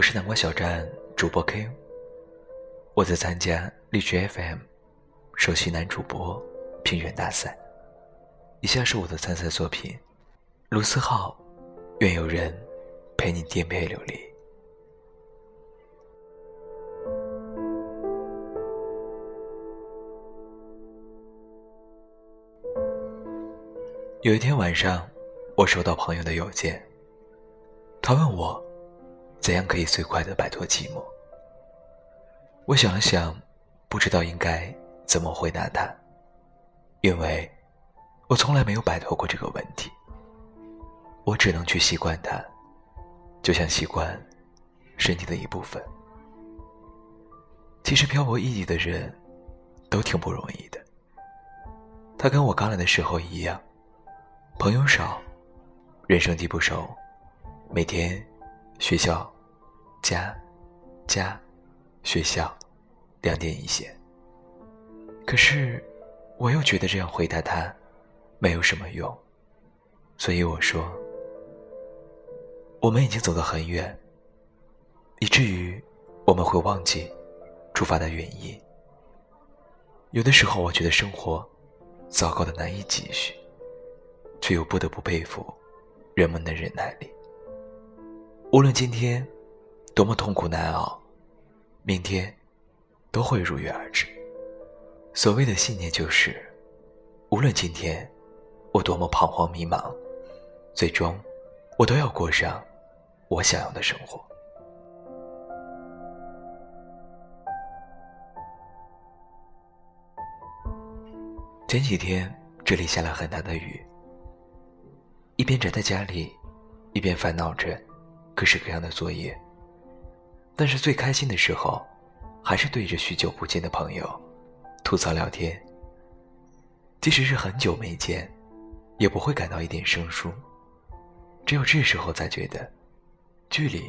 我是南瓜小站主播 K，我在参加荔枝 FM 首席男主播评选大赛。以下是我的参赛作品：卢思浩，愿有人陪你颠沛流离。有一天晚上，我收到朋友的邮件，他问我。怎样可以最快的摆脱寂寞？我想了想，不知道应该怎么回答他，因为我从来没有摆脱过这个问题。我只能去习惯它，就像习惯身体的一部分。其实漂泊异地的人，都挺不容易的。他跟我刚来的时候一样，朋友少，人生地不熟，每天。学校，家，家，学校，两点一线。可是，我又觉得这样回答他，没有什么用。所以我说，我们已经走得很远，以至于我们会忘记出发的原因。有的时候，我觉得生活糟糕的难以继续，却又不得不佩服人们的忍耐力。无论今天多么痛苦难熬，明天都会如约而至。所谓的信念就是，无论今天我多么彷徨迷茫，最终我都要过上我想要的生活。前几天这里下了很大的雨，一边宅在家里，一边烦恼着。各式各样的作业，但是最开心的时候，还是对着许久不见的朋友吐槽聊天。即使是很久没见，也不会感到一点生疏。只有这时候才觉得，距离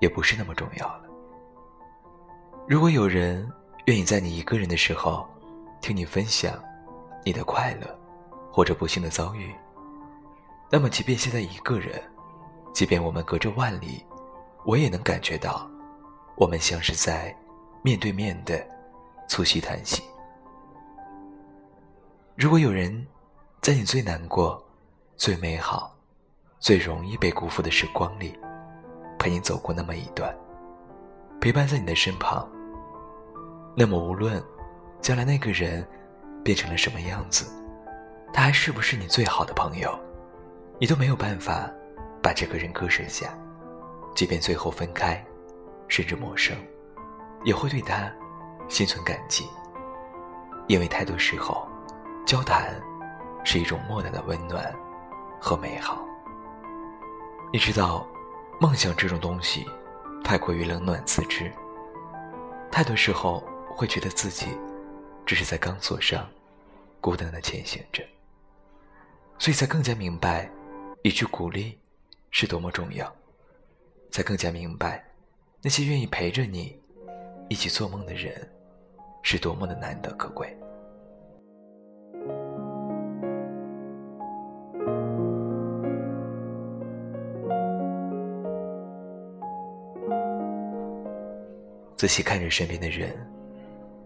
也不是那么重要了。如果有人愿意在你一个人的时候，听你分享你的快乐或者不幸的遭遇，那么即便现在一个人。即便我们隔着万里，我也能感觉到，我们像是在面对面的促膝谈心。如果有人在你最难过、最美好、最容易被辜负的时光里，陪你走过那么一段，陪伴在你的身旁，那么无论将来那个人变成了什么样子，他还是不是你最好的朋友，你都没有办法。把这个人割舍下，即便最后分开，甚至陌生，也会对他心存感激。因为太多时候，交谈是一种莫大的温暖和美好。你知道，梦想这种东西太过于冷暖自知，太多时候会觉得自己只是在钢索上孤单的前行着，所以才更加明白一句鼓励。是多么重要，才更加明白，那些愿意陪着你一起做梦的人，是多么的难得可贵。仔细看着身边的人，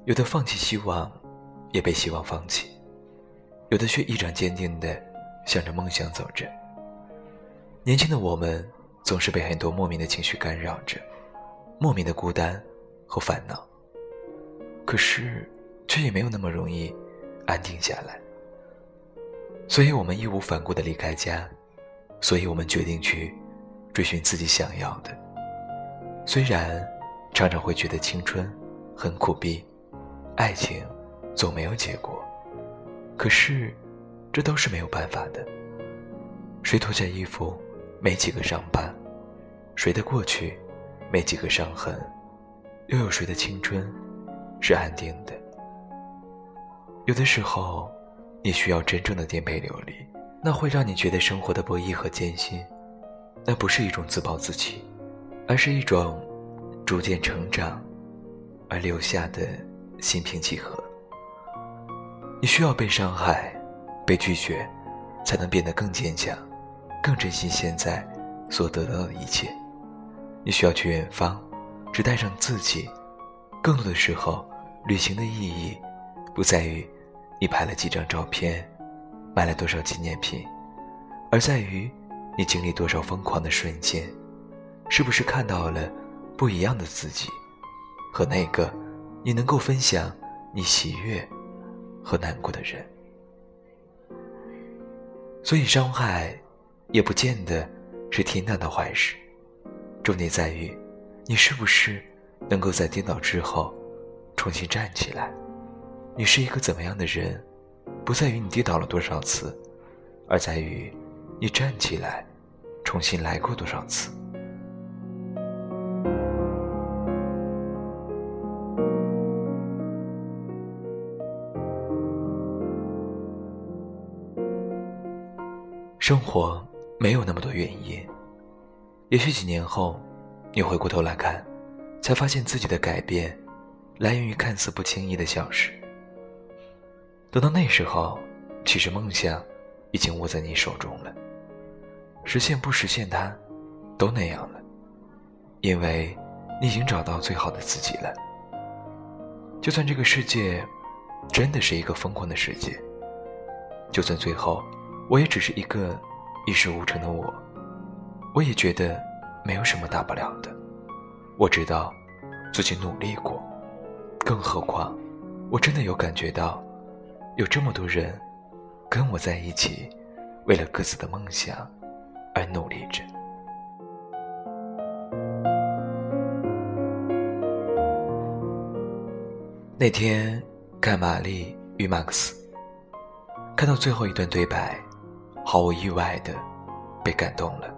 有的放弃希望，也被希望放弃；有的却依然坚定的向着梦想走着。年轻的我们总是被很多莫名的情绪干扰着，莫名的孤单和烦恼。可是，却也没有那么容易安定下来。所以我们义无反顾的离开家，所以我们决定去追寻自己想要的。虽然常常会觉得青春很苦逼，爱情总没有结果，可是这都是没有办法的。谁脱下衣服？没几个伤疤，谁的过去没几个伤痕，又有谁的青春是安定的？有的时候，你需要真正的颠沛流离，那会让你觉得生活的不易和艰辛。那不是一种自暴自弃，而是一种逐渐成长而留下的心平气和。你需要被伤害、被拒绝，才能变得更坚强。更珍惜现在所得到的一切，你需要去远方，只带上自己。更多的时候，旅行的意义不在于你拍了几张照片，买了多少纪念品，而在于你经历多少疯狂的瞬间，是不是看到了不一样的自己，和那个你能够分享你喜悦和难过的人。所以，伤害也不见得是天大的坏事。重点在于，你是不是能够在跌倒之后重新站起来？你是一个怎么样的人，不在于你跌倒了多少次，而在于你站起来重新来过多少次。生活没有那么多原因。也许几年后，你回过头来看，才发现自己的改变，来源于看似不经意的小事。等到那时候，其实梦想已经握在你手中了，实现不实现它，都那样了，因为你已经找到最好的自己了。就算这个世界真的是一个疯狂的世界，就算最后我也只是一个一事无成的我。我也觉得没有什么大不了的。我知道自己努力过，更何况我真的有感觉到，有这么多人跟我在一起，为了各自的梦想而努力着。那天看《玛丽与马克思》，看到最后一段对白，毫无意外的被感动了。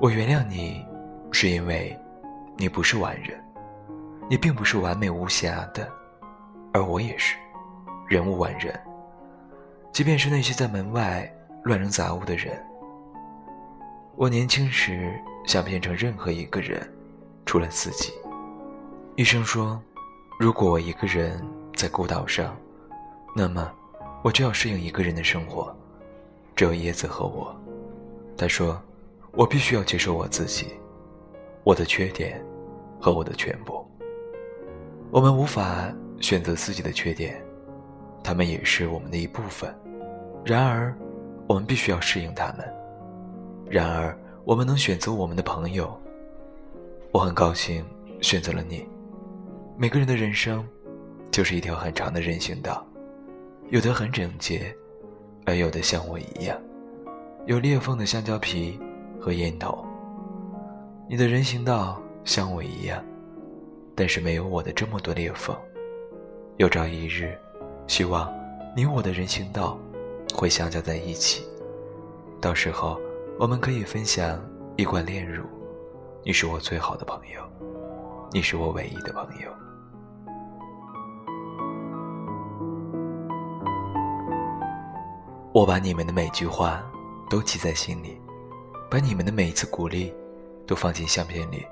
我原谅你，是因为，你不是完人，你并不是完美无瑕的，而我也是，人无完人。即便是那些在门外乱扔杂物的人，我年轻时想变成任何一个人，除了自己。医生说，如果我一个人在孤岛上，那么我就要适应一个人的生活，只有椰子和我。他说。我必须要接受我自己，我的缺点和我的全部。我们无法选择自己的缺点，他们也是我们的一部分。然而，我们必须要适应他们。然而，我们能选择我们的朋友。我很高兴选择了你。每个人的人生就是一条很长的人行道，有的很整洁，而有的像我一样，有裂缝的香蕉皮。和烟头，你的人行道像我一样，但是没有我的这么多裂缝。有朝一日，希望你我的人行道会相交在一起，到时候我们可以分享一罐炼乳。你是我最好的朋友，你是我唯一的朋友。我把你们的每句话都记在心里。把你们的每一次鼓励，都放进相片里。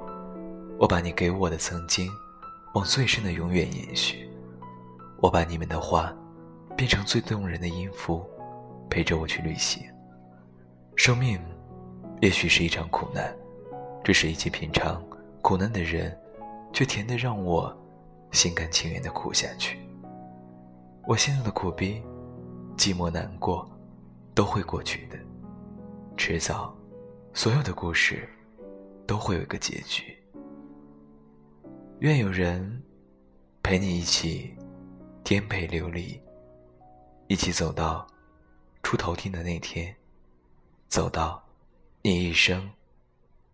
我把你给我的曾经，往最深的永远延续。我把你们的话，变成最动人的音符，陪着我去旅行。生命，也许是一场苦难，只是一起品尝苦难的人，却甜得让我心甘情愿的苦下去。我现在的苦逼、寂寞、难过，都会过去的，迟早。所有的故事都会有一个结局。愿有人陪你一起颠沛流离，一起走到出头天的那天，走到你一生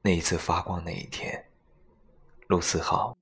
那一次发光那一天。陆思豪。